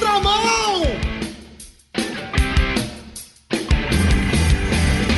contramão!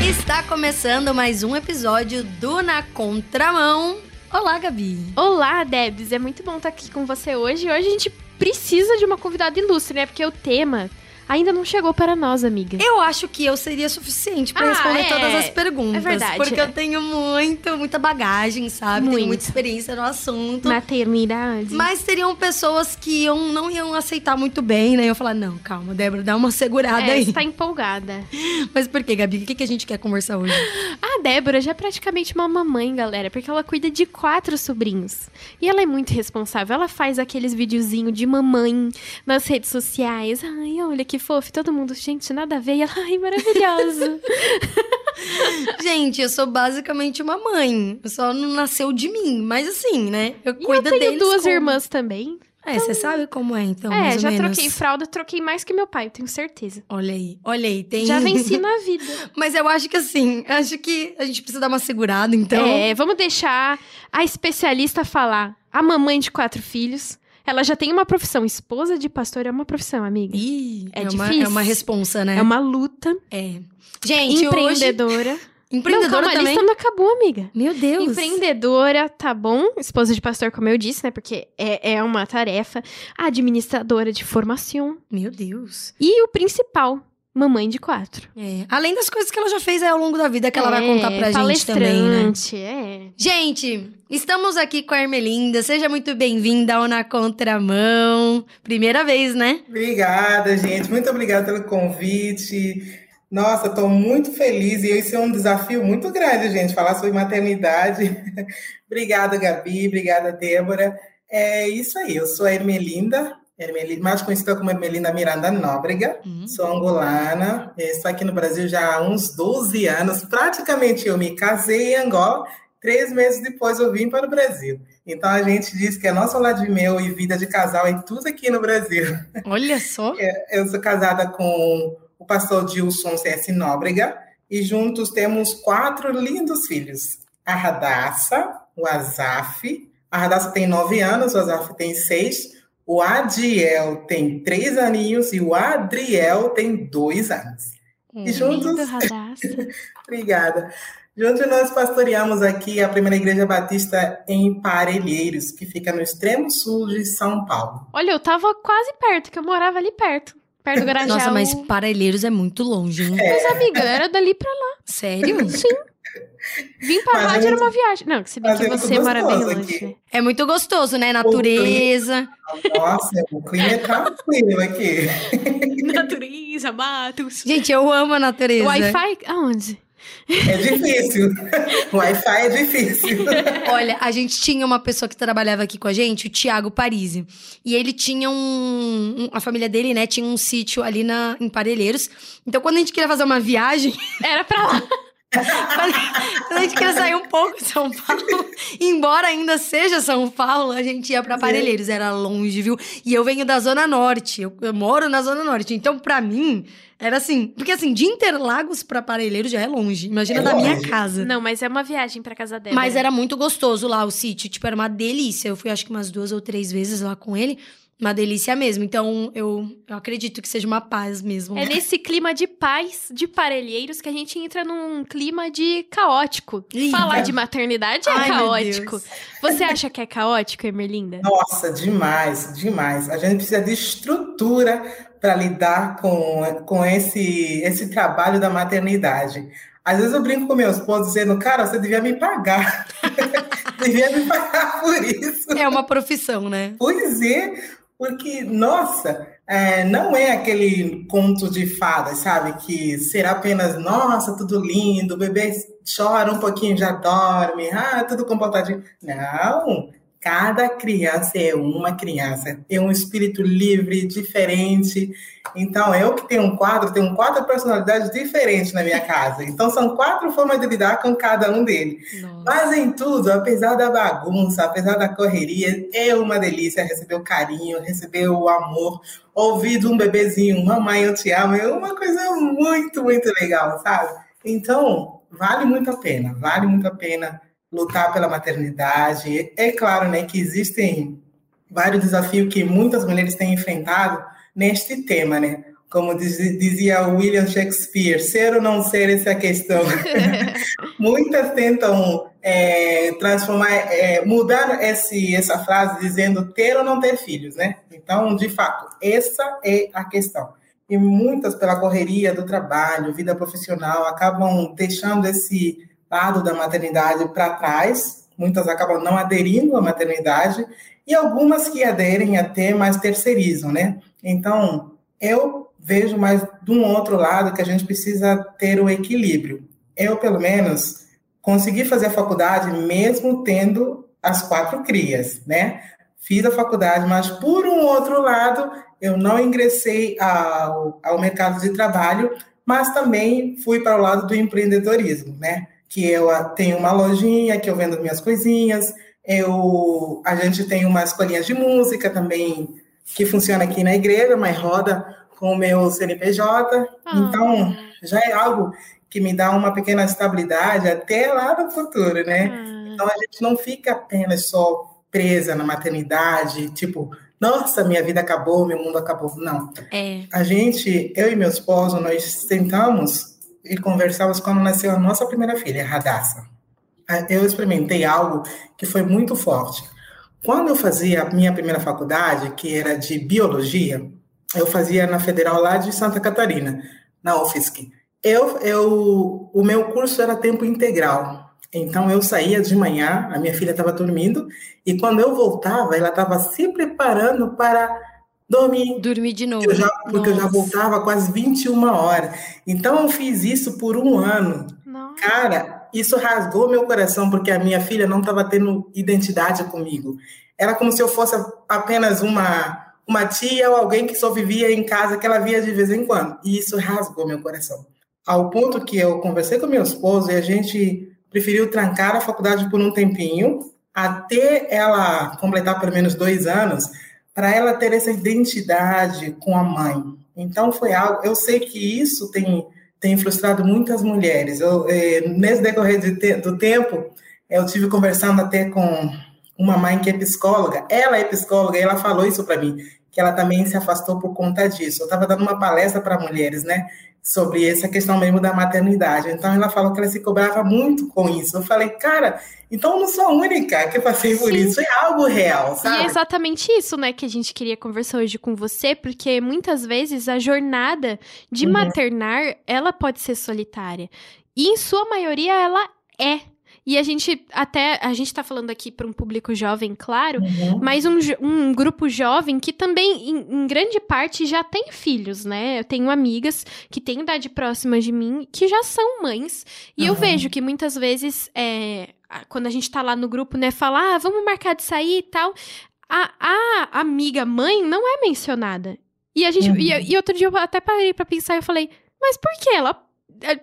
Está começando mais um episódio do Na Contramão. Olá, Gabi. Olá, Debs. É muito bom estar aqui com você hoje. Hoje a gente precisa de uma convidada ilustre, né? Porque o tema ainda não chegou para nós, amiga. Eu acho que eu seria suficiente para Ah, responder é. todas as perguntas. É verdade. Porque eu tenho muito, muita bagagem, sabe? Tenho Muito. muita experiência no assunto. Maternidade. Mas teriam pessoas que iam, não iam aceitar muito bem, né? Eu falar, não, calma, Débora, dá uma segurada é, aí. você tá empolgada. Mas por que, Gabi? O que, que a gente quer conversar hoje? A Débora já é praticamente uma mamãe, galera, porque ela cuida de quatro sobrinhos. E ela é muito responsável. Ela faz aqueles videozinhos de mamãe nas redes sociais. Ai, olha que fofo. E Todo mundo, gente, nada a ver. E ela, ai, maravilhoso. gente, eu sou basicamente uma mãe. Só não nasceu de mim. Mas assim, né? Eu e eu cuido tenho deles duas como- irmãs também. É, você sabe como é, então, é, já menos. troquei fralda, troquei mais que meu pai, eu tenho certeza. Olha aí, olha aí, tem... Já venci na vida. Mas eu acho que assim, acho que a gente precisa dar uma segurada, então... É, vamos deixar a especialista falar. A mamãe de quatro filhos. Ela já tem uma profissão. Esposa de pastor é uma profissão, amiga. Ih, É é, uma, difícil. é uma responsa, né? É uma luta. É. Gente, hoje... empreendedora. Empreendedora não, calma, a também? lista não acabou, amiga. Meu Deus. Empreendedora, tá bom? Esposa de pastor, como eu disse, né? Porque é, é uma tarefa. Administradora de formação. Meu Deus. E o principal, mamãe de quatro. É. Além das coisas que ela já fez aí ao longo da vida, que ela vai contar pra gente também, né? palestrante, é. Gente, estamos aqui com a Ermelinda. Seja muito bem-vinda ao Na Contramão. Primeira vez, né? Obrigada, gente. Muito obrigada pelo convite. Nossa, estou muito feliz e esse é um desafio muito grande, gente, falar sobre maternidade. obrigada, Gabi. Obrigada, Débora. É isso aí. Eu sou a Ermelinda, Ermelinda mais conhecida como Ermelinda Miranda Nóbrega. Hum. Sou angolana. Estou aqui no Brasil já há uns 12 anos. Praticamente eu me casei em Angola. Três meses depois eu vim para o Brasil. Então a gente diz que a nossa lua de mel e vida de casal é tudo aqui no Brasil. Olha só. Eu sou casada com o pastor Dilson C.S. Nóbrega e juntos temos quatro lindos filhos. A Radassa, o Azaf. A Radassa tem nove anos, o Azaf tem seis. O Adiel tem três aninhos e o Adriel tem dois anos. E juntos, Lindo, obrigada. Juntos nós pastoreamos aqui a Primeira Igreja Batista em Parelheiros, que fica no extremo sul de São Paulo. Olha, eu tava quase perto, que eu morava ali perto. Perto do Grajaú. Nossa, mas Parelheiros é muito longe, hein? Mas, amiga, era dali pra lá. Sério? Sim. Vim pra lá é era uma viagem. Não, que se bem que é você longe. aqui. né? É muito gostoso, né? Natureza. Nossa, o clima é tranquilo aqui. Natureza, matos. Gente, eu amo a natureza. Wi-Fi? Aonde? É difícil. Wi-Fi é difícil. Olha, a gente tinha uma pessoa que trabalhava aqui com a gente, o Tiago Parisi. E ele tinha um, um- A família dele, né, tinha um sítio ali na, em Parelheiros. Então, quando a gente queria fazer uma viagem, Era pra lá. quando, a gente queria sair um pouco de São Paulo, embora ainda seja São Paulo, a gente ia pra Parelheiros. Era longe, viu? E eu venho da Zona Norte. Eu, eu moro na Zona Norte. Então, pra mim, era assim. Porque assim, de Interlagos pra Parelheiros já é longe. Imagina É da minha longe. casa. Não, mas é uma viagem pra casa dela. Mas era muito gostoso lá o sítio, tipo, era uma delícia. Eu fui acho que umas duas ou três vezes lá com ele. Uma delícia mesmo. Então, eu, eu acredito que seja uma paz mesmo. É nesse clima de paz, de parelheiros, que a gente entra num clima de caótico. Ih, Falar de maternidade é Ai, caótico. Você acha que é caótico, Emerlinda? Nossa, demais, demais. A gente precisa de estrutura para lidar com, com esse, esse trabalho da maternidade. Às vezes eu brinco com meu esposo dizendo, cara, você devia me pagar. devia me pagar por isso. É uma profissão, né? Pois é, porque, nossa, é, não é aquele conto de fadas, sabe? Que será apenas, nossa, tudo lindo, o bebê chora um pouquinho, já dorme, ah, tudo comportadinho. Não, cada criança é uma criança, tem um espírito livre, diferente. Então, eu que tenho um quadro, tenho quatro personalidades diferentes na minha casa. Então, são quatro formas de lidar com cada um deles. Nossa. Mas em tudo, apesar da bagunça, apesar da correria, é uma delícia receber o carinho, receber o amor, ouvir de um bebezinho, mamãe, eu te amo, é uma coisa muito, muito legal, sabe? Então, vale muito a pena, vale muito a pena lutar pela maternidade. É claro, né, que existem vários desafios que muitas mulheres têm enfrentado, neste tema, né? Como dizia William Shakespeare, ser ou não ser, essa é a questão. Muitas tentam é, transformar, é, mudar esse, essa frase dizendo ter ou não ter filhos, né? Então, de fato, essa é a questão. E muitas, pela correria do trabalho, vida profissional, acabam deixando esse lado da maternidade para trás. Muitas acabam não aderindo à maternidade e algumas que aderem até, mas terceirizam, né? Então, eu vejo mais de um outro lado que a gente precisa ter o equilíbrio. Eu, pelo menos, consegui fazer a faculdade mesmo tendo as quatro crias, né? Fiz a faculdade, mas por um outro lado, eu não ingressei ao, ao mercado de trabalho, mas também fui para o lado do empreendedorismo, né? Que eu tenho uma lojinha que eu vendo minhas coisinhas, eu, a gente tem uma escolinha de música também que funciona aqui na igreja, mas roda com o meu CNPJ. Ah. Então, já é algo que me dá uma pequena estabilidade até lá no futuro, né? Ah. Então, a gente não fica apenas só presa na maternidade, tipo, nossa, minha vida acabou, meu mundo acabou. Não. É. A gente, eu e meu esposo, nós sentamos e conversamos quando nasceu a nossa primeira filha, Radassa. Eu experimentei algo que foi muito forte. Quando eu fazia a minha primeira faculdade, que era de biologia, eu fazia na Federal lá de Santa Catarina, na UFSC. Eu, eu, o meu curso era tempo integral. Então eu saía de manhã, a minha filha estava dormindo, e quando eu voltava, ela estava se preparando para dormir. Dormir de novo. Eu já, porque Nossa. eu já voltava quase 21 horas. Então eu fiz isso por um ano. Nossa. Cara, isso rasgou meu coração, porque a minha filha não estava tendo identidade comigo. Era como se eu fosse apenas uma uma tia ou alguém que só vivia em casa que ela via de vez em quando. E isso rasgou meu coração. Ao ponto que eu conversei com meu esposo e a gente preferiu trancar a faculdade por um tempinho, até ela completar pelo menos dois anos, para ela ter essa identidade com a mãe. Então foi algo. Eu sei que isso tem tem frustrado muitas mulheres. Eu, eh, nesse decorrer de te, do tempo, eu tive conversando até com uma mãe que é psicóloga. Ela é psicóloga e ela falou isso para mim, que ela também se afastou por conta disso. Eu estava dando uma palestra para mulheres, né? sobre essa questão mesmo da maternidade. Então ela falou que ela se cobrava muito com isso. Eu falei, cara, então eu não sou a única que passei por Sim. isso, é algo real, sabe? E é exatamente isso, né, que a gente queria conversar hoje com você, porque muitas vezes a jornada de uhum. maternar, ela pode ser solitária. E em sua maioria ela é e a gente até a gente tá falando aqui para um público jovem, claro, uhum. mas um, um grupo jovem que também, em, em, grande parte, já tem filhos, né? Eu tenho amigas que têm idade próxima de mim que já são mães. E uhum. eu vejo que muitas vezes, é, quando a gente tá lá no grupo, né, fala, ah, vamos marcar de sair e tal. A, a amiga mãe não é mencionada. E a gente. Uhum. E, e outro dia eu até parei pra pensar e eu falei, mas por que ela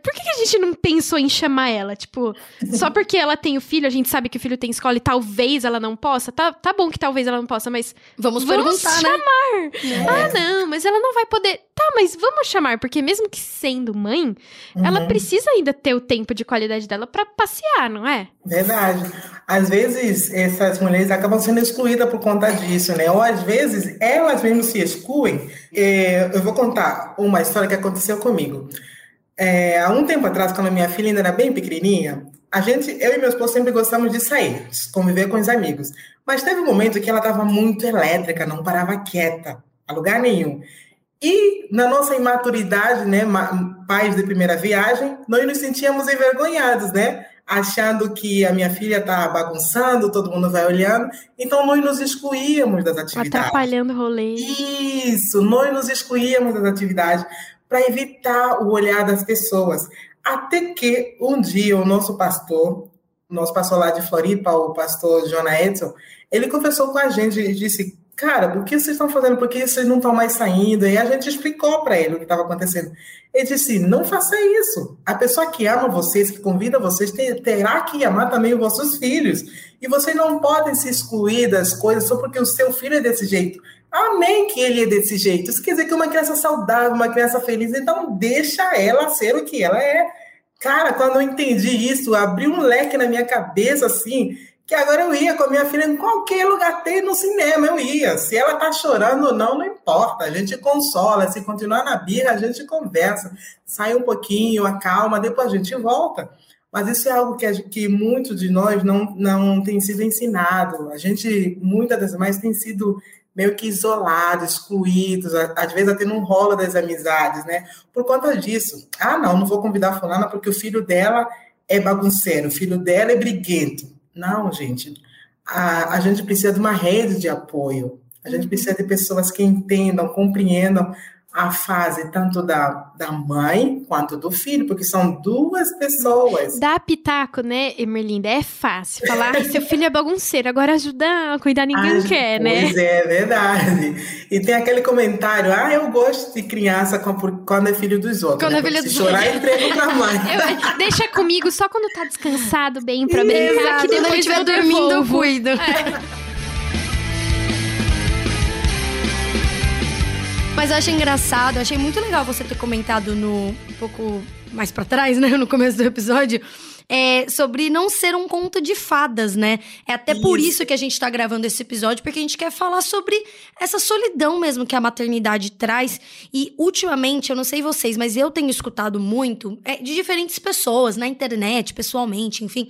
por que, a gente não pensou em chamar ela? Tipo, só porque ela tem o filho, a gente sabe que o filho tem escola e talvez ela não possa. Tá, tá bom que talvez ela não possa, mas. Vamos, vamos perguntar, né? chamar. né? Ah, não, mas ela não vai poder. Tá, mas vamos chamar, porque mesmo que sendo mãe, uhum. ela precisa ainda ter o tempo de qualidade dela para passear, não é? Verdade. Às vezes, essas mulheres acabam sendo excluídas por conta disso, né? Ou às vezes, elas mesmas se excluem. É, eu vou contar uma história que aconteceu comigo. É, há um tempo atrás, quando a minha filha ainda era bem pequenininha, a gente, eu e meu esposo sempre gostamos de sair, de conviver com os amigos. Mas teve um momento que ela estava muito elétrica, não parava quieta, a lugar nenhum. E na nossa imaturidade, né, pais de primeira viagem, nós nos sentíamos envergonhados, né? Achando que a minha filha está bagunçando, todo mundo vai olhando. Então nós nos excluíamos das atividades. Atrapalhando o rolê. Isso, nós nos excluíamos das atividades para evitar o olhar das pessoas. Até que um dia o nosso pastor, nosso pastor lá de Floripa, o pastor Jonah Edson, ele conversou com a gente e disse: Cara, o que vocês estão fazendo? Por que vocês não estão mais saindo? E a gente explicou para ele o que estava acontecendo. Ele disse: Não faça isso. A pessoa que ama vocês, que convida vocês, terá que amar também os vossos filhos. E vocês não podem se excluir das coisas só porque o seu filho é desse jeito. Amém que ele é desse jeito. Isso quer dizer que uma criança saudável, uma criança feliz, então deixa ela ser o que ela é. Cara, quando eu entendi isso, abriu um leque na minha cabeça, assim, que agora eu ia com a minha filha em qualquer lugar, tem no cinema, eu ia. Se ela tá chorando ou não, não importa. A gente consola. Se continuar na birra, a gente conversa. Sai um pouquinho, acalma, depois a gente volta. Mas isso é algo que, que muitos de nós não, não tem sido ensinado. A gente, muitas das vezes, tem sido meio que isolados, excluídos, às vezes até não rola das amizades, né? Por conta disso. Ah, não, não vou convidar a fulana porque o filho dela é bagunceiro, o filho dela é briguento. Não, gente. A, a gente precisa de uma rede de apoio. A gente precisa de pessoas que entendam, compreendam a fase tanto da, da mãe quanto do filho, porque são duas pessoas. Dá pitaco, né, Emerlinda? É fácil falar, ai, seu filho é bagunceiro, agora ajudar a cuidar ninguém Ai, quer, né? Pois é, é, verdade. E tem aquele comentário, ah, eu gosto de criança quando é filho dos outros. Quando né? é filho dos outros. chorar, entrego pra mãe. Eu, deixa comigo só quando tá descansado bem pra brincar, Exato. que depois estiver dormindo eu cuido. É. Mas eu achei engraçado, eu achei muito legal você ter comentado no um pouco mais para trás, né, no começo do episódio, é, sobre não ser um conto de fadas, né? É até isso. por isso que a gente tá gravando esse episódio, porque a gente quer falar sobre essa solidão mesmo que a maternidade traz. E ultimamente, eu não sei vocês, mas eu tenho escutado muito é, de diferentes pessoas, na internet, pessoalmente, enfim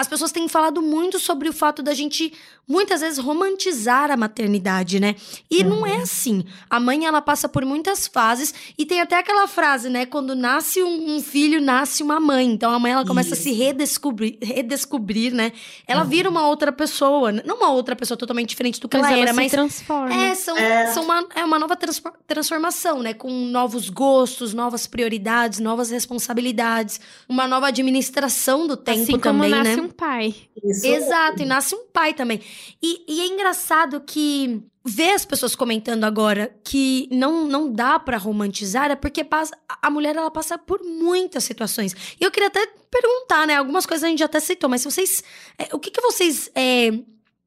as pessoas têm falado muito sobre o fato da gente muitas vezes romantizar a maternidade, né? E uhum. não é assim. A mãe ela passa por muitas fases e tem até aquela frase, né? Quando nasce um, um filho, nasce uma mãe. Então a mãe ela começa Isso. a se redescobrir, redescobrir, né? Ela uhum. vira uma outra pessoa, não uma outra pessoa totalmente diferente do que mas ela, ela era, se mas transforma. É, são, é. são uma, é uma nova trans, transformação, né? Com novos gostos, novas prioridades, novas responsabilidades, uma nova administração do tempo assim também, nasce né? Um pai. Isso. Exato, e nasce um pai também. E, e é engraçado que ver as pessoas comentando agora que não, não dá para romantizar é porque passa, a mulher ela passa por muitas situações. E eu queria até perguntar, né? Algumas coisas a gente até citou, mas vocês. É, o que, que vocês. É,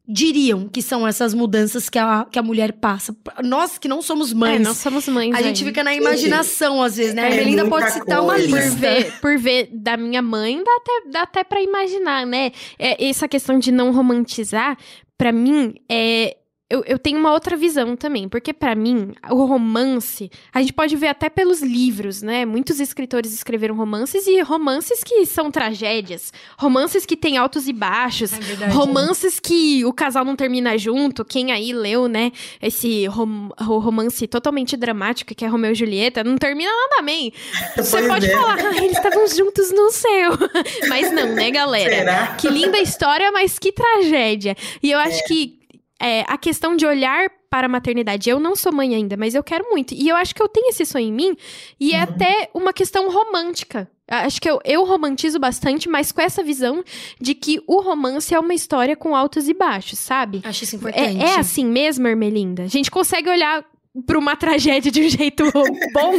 diriam que são essas mudanças que a, que a mulher passa? Nós que não somos mães. É, não somos mães. A gente fica na imaginação, às vezes, né? É a Belinda pode citar coisa. uma lista. Por ver, por ver da minha mãe, dá até, dá até pra imaginar, né? É, essa questão de não romantizar, para mim, é eu, eu tenho uma outra visão também, porque para mim, o romance, a gente pode ver até pelos livros, né? Muitos escritores escreveram romances e romances que são tragédias, romances que têm altos e baixos, é romances que o casal não termina junto. Quem aí leu, né, esse rom romance totalmente dramático que é Romeu e Julieta, não termina nada bem. Você pois pode é. falar, ah, eles estavam juntos no céu. mas não, né, galera? Será? Que linda história, mas que tragédia. E eu acho é. que é, a questão de olhar para a maternidade. Eu não sou mãe ainda, mas eu quero muito. E eu acho que eu tenho esse sonho em mim. E é uhum. até uma questão romântica. Acho que eu, eu romantizo bastante, mas com essa visão de que o romance é uma história com altos e baixos, sabe? Acho isso importante. É, é assim mesmo, Ermelinda? A gente consegue olhar para uma tragédia de um jeito bom.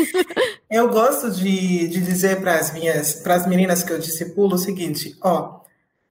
Eu gosto de, de dizer para as minhas, para as meninas que eu discipulo o seguinte, ó,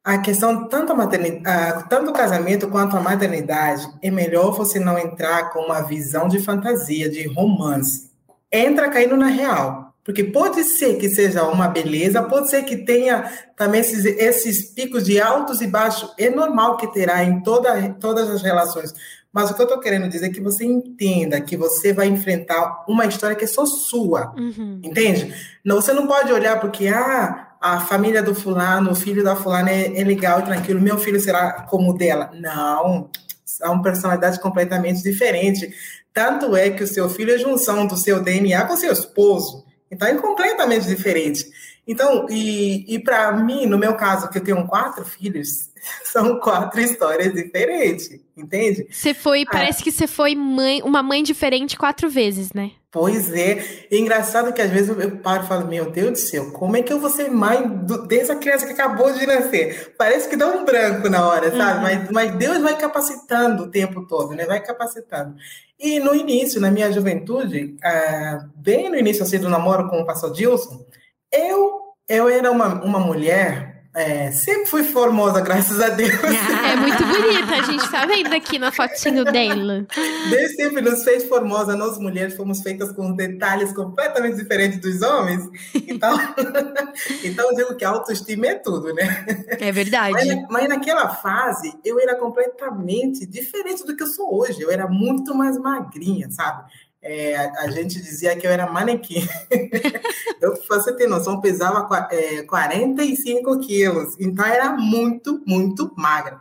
a questão tanto a maternidade, tanto o casamento quanto a maternidade é melhor você não entrar com uma visão de fantasia, de romance. Entra caindo na real, porque pode ser que seja uma beleza, pode ser que tenha também esses, esses picos de altos e baixos, é normal que terá em toda, todas as relações. Mas o que eu estou querendo dizer é que você entenda que você vai enfrentar uma história que é só sua, uhum. entende? Não, você não pode olhar porque ah a família do fulano, o filho da fulana é, é legal e tranquilo, meu filho será como o dela. Não, são personalidades completamente diferentes. Tanto é que o seu filho é junção do seu DNA com seu esposo. Então é completamente diferente. Então, e, e para mim, no meu caso, que eu tenho quatro filhos, são quatro histórias diferentes, entende? Você foi, ah. parece que você foi mãe, uma mãe diferente quatro vezes, né? Pois é. E engraçado que às vezes eu paro e falo, meu Deus do céu, como é que eu vou ser mãe do, dessa criança que acabou de nascer? Parece que dá um branco na hora, sabe? Uhum. Mas, mas Deus vai capacitando o tempo todo, né? Vai capacitando. E no início, na minha juventude, ah, bem no início assim, do namoro com o pastor Dilson, eu, eu era uma, uma mulher é, sempre fui formosa, graças a Deus. É muito bonita, a gente tá vendo aqui na fotinho dela. Deus sempre nos fez formosa, nós mulheres fomos feitas com detalhes completamente diferentes dos homens. Então, então eu digo que a autoestima é tudo, né? É verdade. Mas, mas naquela fase, eu era completamente diferente do que eu sou hoje. Eu era muito mais magrinha, sabe? É, a, a, gente dizia que eu era manequim. eu, pra você ter noção, pesava é, 45 quilos. Então, era muito, muito magra.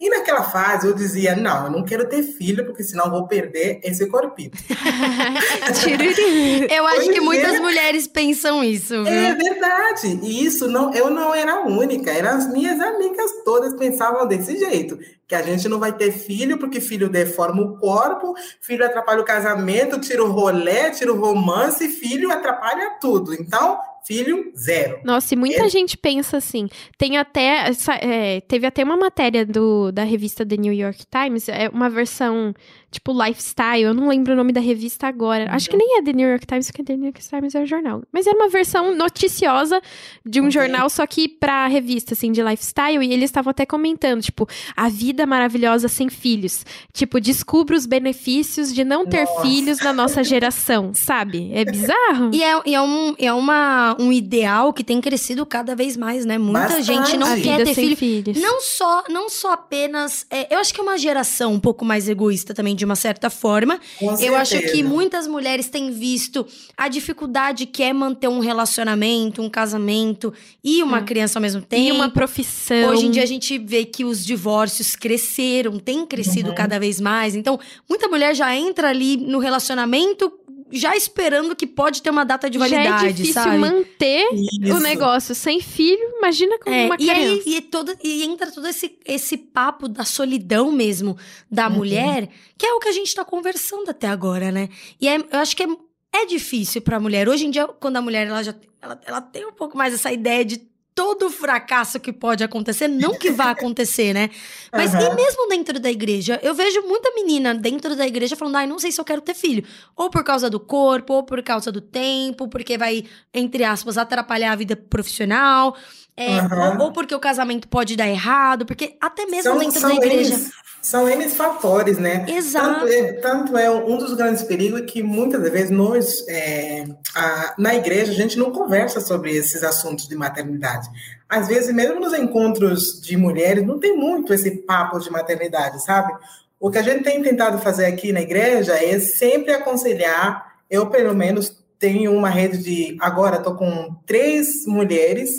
E naquela fase eu dizia: não, eu não quero ter filho, porque senão vou perder esse corpinho. eu acho que muitas é. mulheres pensam isso. Viu? É verdade. E isso não, eu não era a única, eram as minhas amigas todas pensavam desse jeito. Que a gente não vai ter filho, porque filho deforma o corpo, filho atrapalha o casamento, tira o rolê, tira o romance, filho atrapalha tudo. Então, filho zero. Nossa, e muita é. gente pensa assim. Tem até. É, teve até uma matéria do, da revista The New York Times, é uma versão tipo lifestyle, eu não lembro o nome da revista agora. Acho que nem é The New York Times, porque The New York Times é o jornal. Mas era uma versão noticiosa de um okay. jornal, só que pra revista, assim, de lifestyle, e eles estavam até comentando, tipo, a vida maravilhosa sem filhos. Tipo, descubra os benefícios de não ter nossa. filhos na nossa geração, sabe? É bizarro. E é, é, um, é uma, um ideal que tem crescido cada vez mais, né? Muita Bastante. gente não a quer ter filho. filhos. Não só, não só apenas. É, eu acho que é uma geração um pouco mais egoísta também de uma certa forma. Com eu acho que muitas mulheres têm visto a dificuldade que é manter um relacionamento, um casamento e uma hum. criança ao mesmo tempo. E uma profissão. Hoje em dia a gente vê que os divórcios cresceram, têm crescido uhum. cada vez mais. Então, muita mulher já entra ali no relacionamento já esperando que pode ter uma data de validade, já é difícil sabe? manter Isso. o negócio sem filho, imagina com é, uma criança. E, aí, e, todo, e entra todo esse, esse papo da solidão mesmo da uhum. mulher, que é o que a gente tá conversando até agora, né? E é, eu acho que é, é difícil pra mulher. Hoje em dia, quando a mulher, ela já ela, ela tem um pouco mais essa ideia de todo fracasso que pode acontecer, não que vai acontecer, né? Mas uhum. e mesmo dentro da igreja? Eu vejo muita menina dentro da igreja falando, ai, não sei se eu quero ter filho. Ou por causa do corpo, ou por causa do tempo, porque vai, entre aspas, atrapalhar a vida profissional. É, uhum. ou, ou, porque o casamento pode dar errado, porque até mesmo são, dentro são da igreja. Eles, são N fatores, né? Exato. Tanto é, tanto é, um dos grandes perigos que muitas vezes nós, é, a, na igreja, a gente não conversa sobre esses assuntos de maternidade. Às vezes, mesmo nos encontros de mulheres, não tem muito esse papo de maternidade, sabe? O que a gente tem tentado fazer aqui na igreja é sempre aconselhar. Eu, pelo menos, tenho uma rede de. Agora, estou com três mulheres,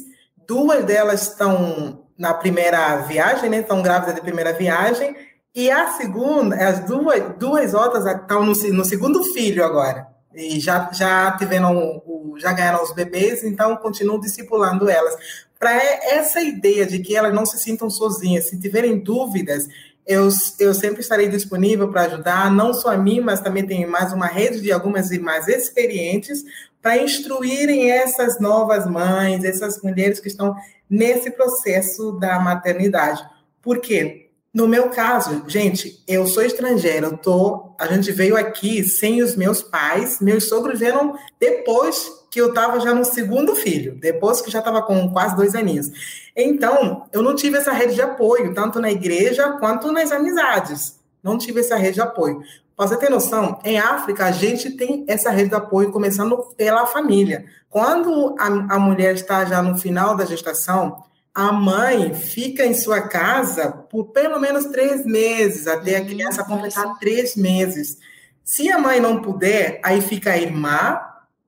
duas delas estão na primeira viagem, né? Estão grávidas de primeira viagem e a segunda, as duas, duas outras estão no, no segundo filho agora. E já, já tiveram, já ganharam os bebês, então continuam discipulando elas. Para essa ideia de que elas não se sintam sozinhas, se tiverem dúvidas, eu, eu sempre estarei disponível para ajudar, não só a mim, mas também tem mais uma rede de algumas irmãs experientes para instruírem essas novas mães, essas mulheres que estão nesse processo da maternidade. Por quê? No meu caso, gente, eu sou estrangeira, eu tô, a gente veio aqui sem os meus pais, meus sogros vieram depois que eu estava já no segundo filho, depois que já estava com quase dois aninhos. Então, eu não tive essa rede de apoio, tanto na igreja quanto nas amizades. Não tive essa rede de apoio. Para você ter noção, em África, a gente tem essa rede de apoio começando pela família. Quando a, a mulher está já no final da gestação, a mãe fica em sua casa por pelo menos três meses, até a criança completar três meses. Se a mãe não puder, aí fica a irmã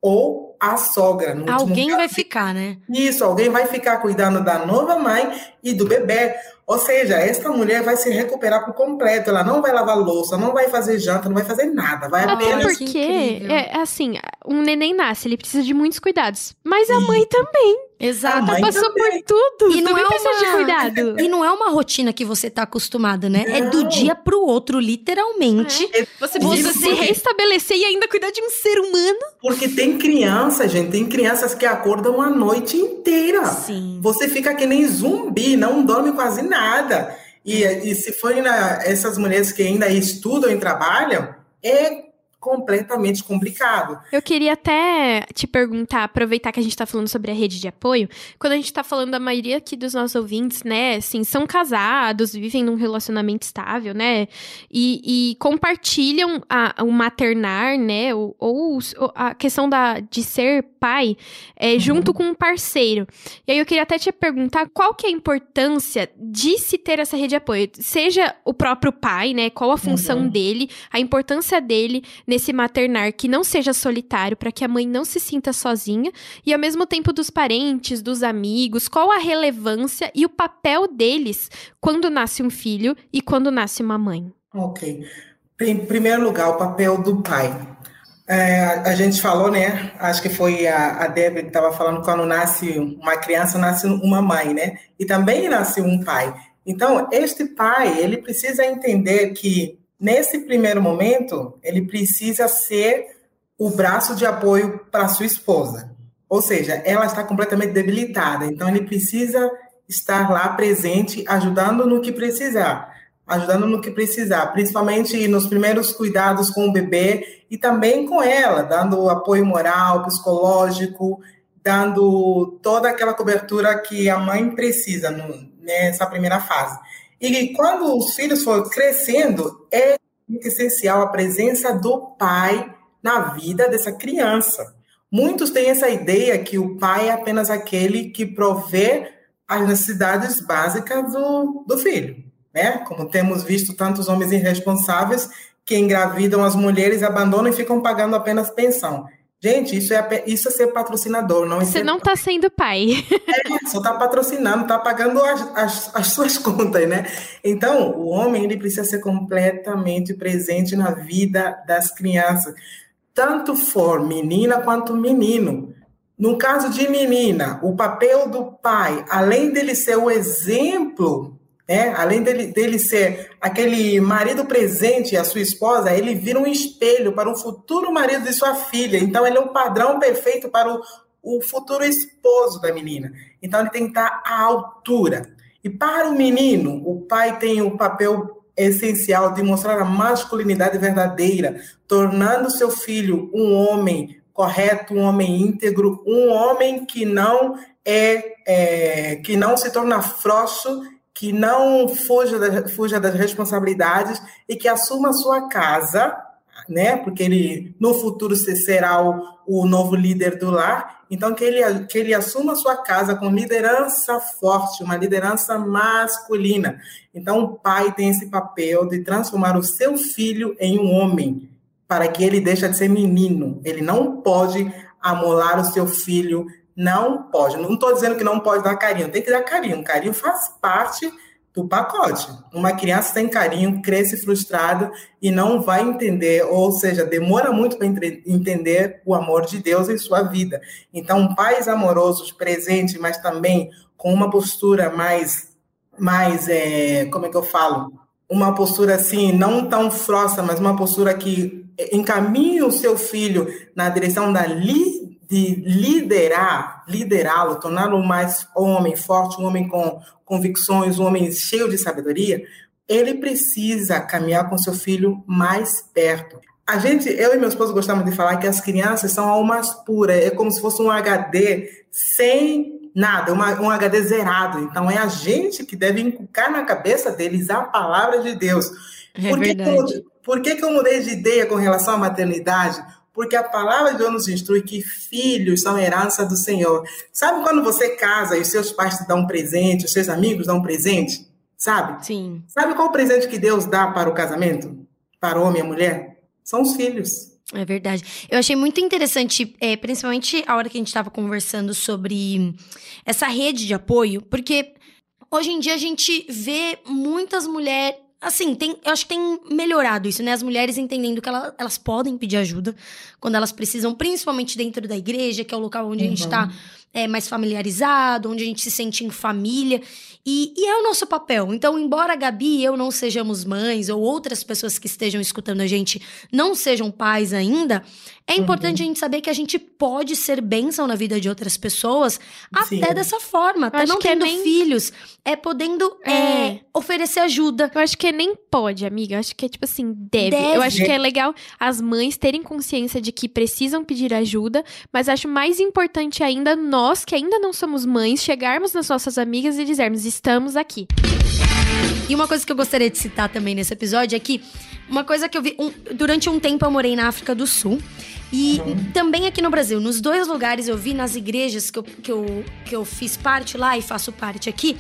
ou a sogra. alguém vai ficar, né? Isso, alguém vai ficar cuidando da nova mãe e do bebê. Ou seja, essa mulher vai se recuperar por completo. Ela não vai lavar louça, não vai fazer janta, não vai fazer nada. Vai Até apenas... porque, é, assim, um neném nasce, ele precisa de muitos cuidados. Mas a mãe também. Exato. Ela passou também. por tudo. E não é uma... de cuidado. E não é uma rotina que você tá acostumado, né? Não. É do dia pro outro, literalmente. É. Você precisa se reestabelecer e ainda cuidar de um ser humano. Porque tem criança, gente. Tem crianças que acordam a noite inteira. Sim. Você fica que nem zumbi, não dorme quase nada. E, e se forem essas mulheres que ainda estudam e trabalham, é completamente complicado. Eu queria até te perguntar, aproveitar que a gente está falando sobre a rede de apoio, quando a gente está falando da maioria aqui dos nossos ouvintes, né, assim, são casados, vivem num relacionamento estável, né, e, e compartilham a, o maternar, né, ou, ou, a questão da, de ser pai é, uhum. junto com um parceiro. E aí eu queria até te perguntar qual que é a importância de se ter essa rede de apoio, seja o próprio pai, né, qual a função uhum. dele, a importância dele nesse maternar que não seja solitário, para que a mãe não se sinta sozinha, e ao mesmo tempo dos parentes, dos amigos, qual a relevância e o papel deles quando nasce um filho e quando nasce uma mãe. Ok. Em primeiro lugar, o papel do pai. É, a gente falou, né? Acho que foi a, a Débora que estava falando quando nasce uma criança, nasce uma mãe, né? E também nasce um pai. Então, este pai, ele precisa entender que Nesse primeiro momento, ele precisa ser o braço de apoio para sua esposa. Ou seja, ela está completamente debilitada, então ele precisa estar lá presente, ajudando no que precisar, ajudando no que precisar, principalmente nos primeiros cuidados com o bebê e também com ela, dando apoio moral, psicológico, dando toda aquela cobertura que a mãe precisa no, nessa primeira fase. E quando os filhos forem crescendo, é essencial a presença do pai na vida dessa criança. Muitos têm essa ideia que o pai é apenas aquele que provê as necessidades básicas do, do filho, né? Como temos visto tantos homens irresponsáveis que engravidam as mulheres, abandonam e ficam pagando apenas pensão. Gente, isso é, isso é ser patrocinador, não é Você ser... não está sendo pai. É, só está patrocinando, está pagando as, as, as, suas contas, né? Então, o homem ele precisa ser completamente presente na vida das crianças, tanto for menina quanto menino. No caso de menina, o papel do pai, além dele ser o exemplo né? Além dele, dele ser aquele marido presente à sua esposa, ele vira um espelho para o futuro marido de sua filha. Então, ele é um padrão perfeito para o, o futuro esposo da menina. Então, ele tem que estar à altura. E para o menino, o pai tem o papel essencial de mostrar a masculinidade verdadeira, tornando seu filho um homem correto, um homem íntegro, um homem que não é, é que não se torna frouxo que não fuja, da, fuja das responsabilidades e que assuma a sua casa, né? Porque ele no futuro será o, o novo líder do lar. Então que ele que ele assuma a sua casa com liderança forte, uma liderança masculina. Então o pai tem esse papel de transformar o seu filho em um homem, para que ele deixe de ser menino. Ele não pode amolar o seu filho não pode. Não estou dizendo que não pode dar carinho, tem que dar carinho. Carinho faz parte do pacote. Uma criança sem carinho cresce frustrada e não vai entender, ou seja, demora muito para entender o amor de Deus em sua vida. Então, pais amorosos, presentes, mas também com uma postura mais, mais é, como é que eu falo? Uma postura assim, não tão frouxa, mas uma postura que encaminha o seu filho na direção da li de liderar, liderá-lo, torná-lo mais homem forte, um homem com convicções, um homem cheio de sabedoria, ele precisa caminhar com seu filho mais perto. A gente, eu e meu esposo gostamos de falar que as crianças são almas puras, é como se fosse um HD sem nada, uma, um HD zerado. Então é a gente que deve inculcar na cabeça deles a palavra de Deus. É por, que que eu, por que, que eu mudei de ideia com relação à maternidade? Porque a palavra de Deus nos instrui que filhos são herança do Senhor. Sabe quando você casa e os seus pais te dão um presente, os seus amigos dão um presente? Sabe? Sim. Sabe qual o presente que Deus dá para o casamento? Para o homem e a mulher? São os filhos. É verdade. Eu achei muito interessante, é, principalmente a hora que a gente estava conversando sobre essa rede de apoio, porque hoje em dia a gente vê muitas mulheres Assim, tem, eu acho que tem melhorado isso, né? As mulheres entendendo que ela, elas podem pedir ajuda quando elas precisam, principalmente dentro da igreja, que é o local onde uhum. a gente está uhum. É, mais familiarizado, onde a gente se sente em família. E, e, é o nosso papel. Então, embora a Gabi e eu não sejamos mães, ou outras pessoas que estejam escutando a gente não sejam pais ainda, é importante uhum. a gente saber que a gente pode ser bênção na vida de outras pessoas Sim. até dessa forma. Até não é tendo é nem... filhos, é podendo é. É, oferecer ajuda. Eu acho que é nem pode, amiga. Eu acho que é tipo assim, deve. deve. Eu acho que é legal as mães terem consciência de que precisam pedir ajuda, mas acho mais importante ainda nós, que ainda não somos mães, chegarmos nas nossas amigas e dizermos: estamos aqui. E uma coisa que eu gostaria de citar também nesse episódio é que uma coisa que eu vi. Um, durante um tempo eu morei na África do Sul. E uhum. também aqui no Brasil, nos dois lugares eu vi nas igrejas que eu, que, eu, que eu fiz parte lá e faço parte aqui,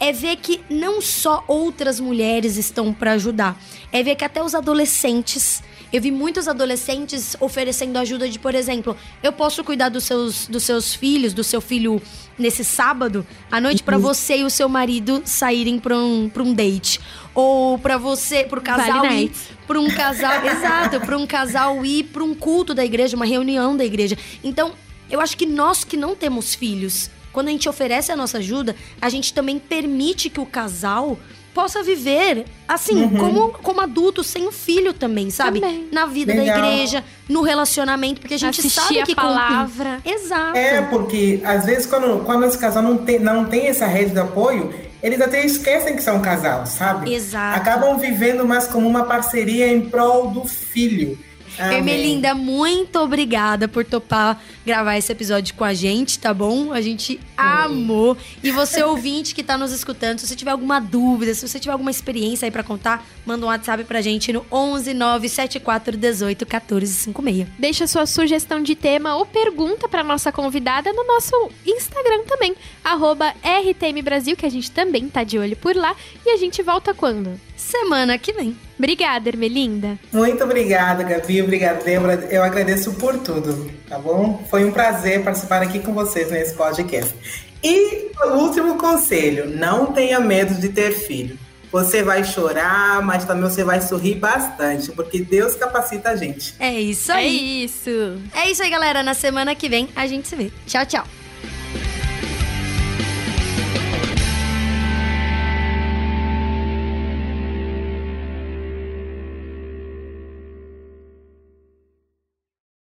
é ver que não só outras mulheres estão para ajudar, é ver que até os adolescentes eu vi muitos adolescentes oferecendo ajuda de, por exemplo, eu posso cuidar dos seus, dos seus filhos, do seu filho nesse sábado à noite para uhum. você e o seu marido saírem para um, pra um date. Ou para você, pro casal vale ir para um casal, exato, para um casal ir para um culto da igreja, uma reunião da igreja. Então, eu acho que nós que não temos filhos, quando a gente oferece a nossa ajuda, a gente também permite que o casal possa viver assim, uhum. como, como adulto, sem o filho também, sabe? Também. Na vida Legal. da igreja, no relacionamento, porque a gente Assistir sabe que a palavra. Com... Exato. É, porque às vezes quando, quando esse casal não tem, não tem essa rede de apoio, eles até esquecem que são um casal, sabe? Exato. Acabam vivendo mais como uma parceria em prol do filho. Amém. Ermelinda, muito obrigada por topar gravar esse episódio com a gente, tá bom? A gente amou. E você, ouvinte que tá nos escutando, se você tiver alguma dúvida, se você tiver alguma experiência aí para contar, manda um WhatsApp pra gente no 11 974 18 14 56. Deixa sua sugestão de tema ou pergunta pra nossa convidada no nosso Instagram também, arroba RTM Brasil, que a gente também tá de olho por lá. E a gente volta quando? Semana que vem. Obrigada, Ermelinda. Muito obrigada, Gabi. Obrigada, Débora. Eu agradeço por tudo, tá bom? Foi um prazer participar aqui com vocês nesse podcast. E o último conselho: não tenha medo de ter filho. Você vai chorar, mas também você vai sorrir bastante, porque Deus capacita a gente. É isso aí. É isso. É isso aí, galera. Na semana que vem a gente se vê. Tchau, tchau.